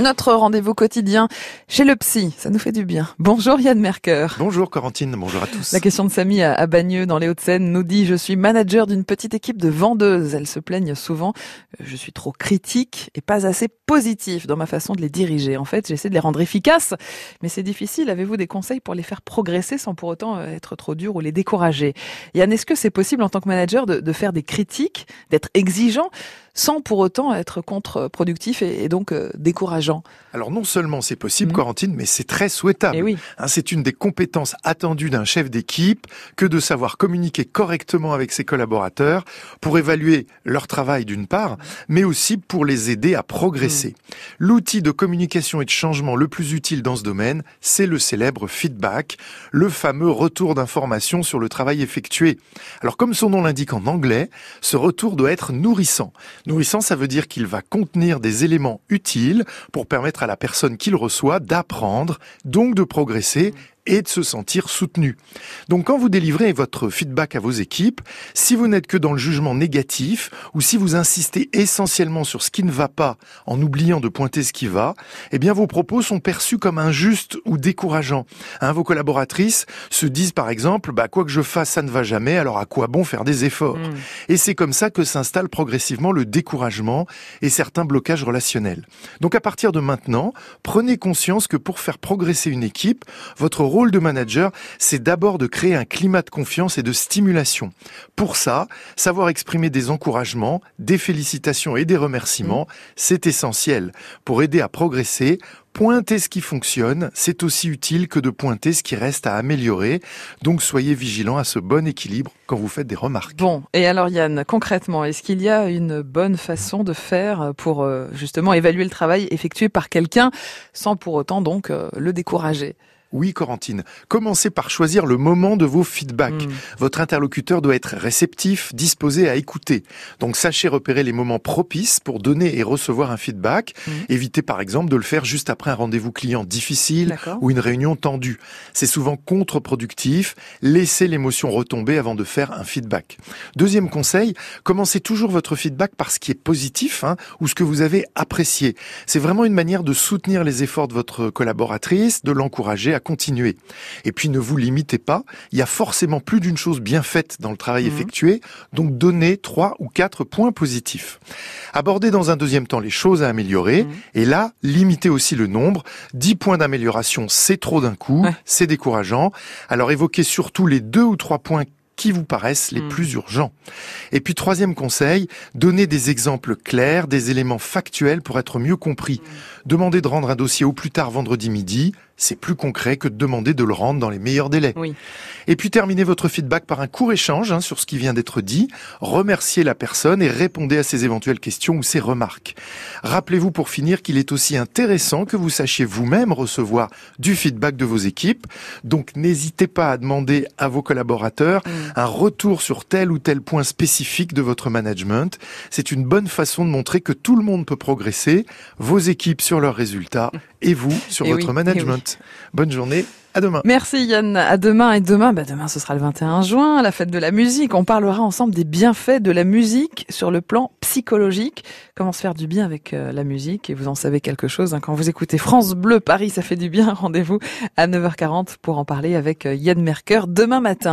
Notre rendez-vous quotidien chez le psy, ça nous fait du bien. Bonjour Yann Merker. Bonjour Corentine, bonjour à tous. La question de Samy à Bagneux dans les Hauts-de-Seine nous dit je suis manager d'une petite équipe de vendeuses. Elles se plaignent souvent, je suis trop critique et pas assez positif dans ma façon de les diriger. En fait, j'essaie de les rendre efficaces, mais c'est difficile. Avez-vous des conseils pour les faire progresser sans pour autant euh, être trop dur ou les décourager? Yann, est-ce que c'est possible en tant que manager de, de faire des critiques, d'être exigeant sans pour autant être contre-productif et, donc euh, Alors non seulement c'est possible, mmh. Corentine, mais c'est très souhaitable. Eh oui. Hein, c'est une des compétences attendues d'un chef d'équipe que de savoir communiquer correctement avec ses collaborateurs pour évaluer leur travail d'une part, mais aussi pour les aider à progresser. Mmh. L'outil de communication et de changement le plus utile dans ce domaine, c'est le célèbre feedback, le fameux retour d'information sur le travail effectué. Alors comme son nom l'indique en anglais, ce retour doit être nourrissant. Nourrissant, ça veut dire qu'il va contenir des éléments utiles pour permettre à la personne qui le reçoit d'apprendre, donc de progresser et de se sentir soutenu. Donc quand vous délivrez votre feedback à vos équipes, si vous n'êtes que dans le jugement négatif ou si vous insistez essentiellement sur ce qui ne va pas en oubliant de pointer ce qui va, eh bien vos propos sont perçus comme injustes ou décourageants. Hein, vos collaboratrices se disent par exemple bah quoi que je fasse ça ne va jamais alors à quoi bon faire des efforts mmh. Et c'est comme ça que s'installe progressivement le découragement et certains blocages relationnels. Donc à partir de maintenant, prenez conscience que pour faire progresser une équipe, votre rôle de manager, c'est d'abord de créer un climat de confiance et de stimulation. Pour ça, savoir exprimer des encouragements, des félicitations et des remerciements, c'est essentiel pour aider à progresser, Pointer ce qui fonctionne, c'est aussi utile que de pointer ce qui reste à améliorer. Donc soyez vigilants à ce bon équilibre quand vous faites des remarques. Bon, et alors Yann, concrètement, est-ce qu'il y a une bonne façon de faire pour euh, justement évaluer le travail effectué par quelqu'un sans pour autant donc euh, le décourager? Oui, Corentine. Commencez par choisir le moment de vos feedbacks. Hmm. Votre interlocuteur doit être réceptif, disposé à écouter. Donc sachez repérer les moments propices pour donner et recevoir un feedback. Hmm. Évitez par exemple de le faire juste après un rendez-vous client difficile ou une réunion tendue. C'est souvent contre-productif. Laissez l'émotion retomber avant de faire un feedback. Deuxième conseil, commencez toujours votre feedback par ce qui est positif hein, ou ce que vous avez apprécié. C'est vraiment une manière de soutenir les efforts de votre collaboratrice, de l'encourager à continuer. Et puis ne vous limitez pas, il y a forcément plus d'une chose bien faite dans le travail mhm. effectué, donc donnez trois ou quatre points positifs. Abordez dans un deuxième temps les choses à améliorer, mhm. et là, limitez aussi le nombre. Dix points d'amélioration, c'est trop d'un coup, c'est décourageant. Alors évoquez surtout les deux ou trois points qui vous paraissent les mhm. plus urgents. Et puis troisième conseil, donnez des exemples clairs, des éléments factuels pour être mieux compris. Demandez de rendre un dossier au plus tard vendredi midi, c'est plus concret que de demander de le rendre dans les meilleurs délais. Oui. Et puis terminez votre feedback par un court échange hein, sur ce qui vient d'être dit, remerciez la personne et répondez à ses éventuelles questions ou ses remarques. Rappelez-vous pour finir qu'il est aussi intéressant que vous sachiez vous-même recevoir du feedback de vos équipes, donc n'hésitez pas à demander à vos collaborateurs mm. un retour sur tel ou tel point spécifique de votre management. C'est une bonne façon de montrer que tout le monde peut progresser, vos équipes sur leurs résultats et vous sur votre management. Bonne journée. À demain. Merci Yann. À demain et demain, bah demain ce sera le 21 juin, la fête de la musique. On parlera ensemble des bienfaits de la musique sur le plan psychologique. Comment se faire du bien avec euh, la musique? Et vous en savez quelque chose hein. quand vous écoutez France Bleu Paris, ça fait du bien. Rendez-vous à 9h40 pour en parler avec euh, Yann Merker demain matin.